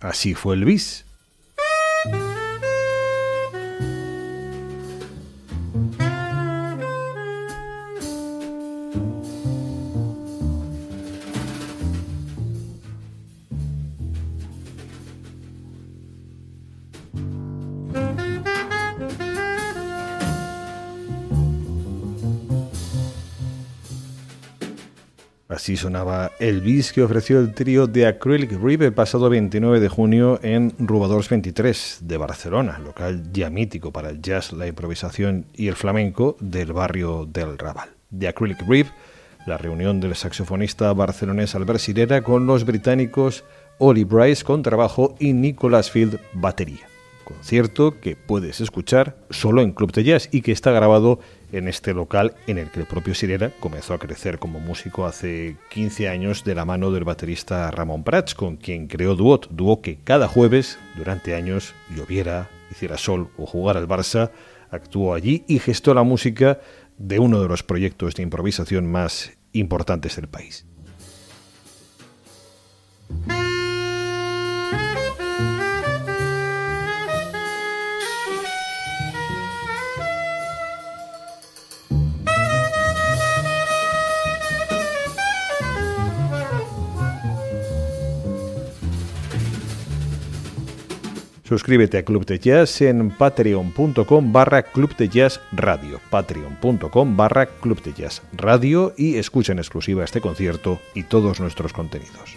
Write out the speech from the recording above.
Así fue el bis. Así sonaba el bis que ofreció el trío de Acrylic Rib el pasado 29 de junio en Rubadors 23 de Barcelona, local ya mítico para el jazz, la improvisación y el flamenco del barrio del Raval. De Acrylic Rib, la reunión del saxofonista barcelonés Albert Sirera con los británicos Oli Bryce con trabajo y Nicholas Field batería concierto que puedes escuchar solo en Club de Jazz y que está grabado en este local en el que el propio Sirera comenzó a crecer como músico hace 15 años de la mano del baterista Ramón Prats, con quien creó Duot, dúo que cada jueves, durante años, lloviera, hiciera sol o jugar al Barça, actuó allí y gestó la música de uno de los proyectos de improvisación más importantes del país. Suscríbete a Club de Jazz en patreon.com barra Club de Jazz Radio, patreon.com barra Club de Jazz Radio y escucha en exclusiva este concierto y todos nuestros contenidos.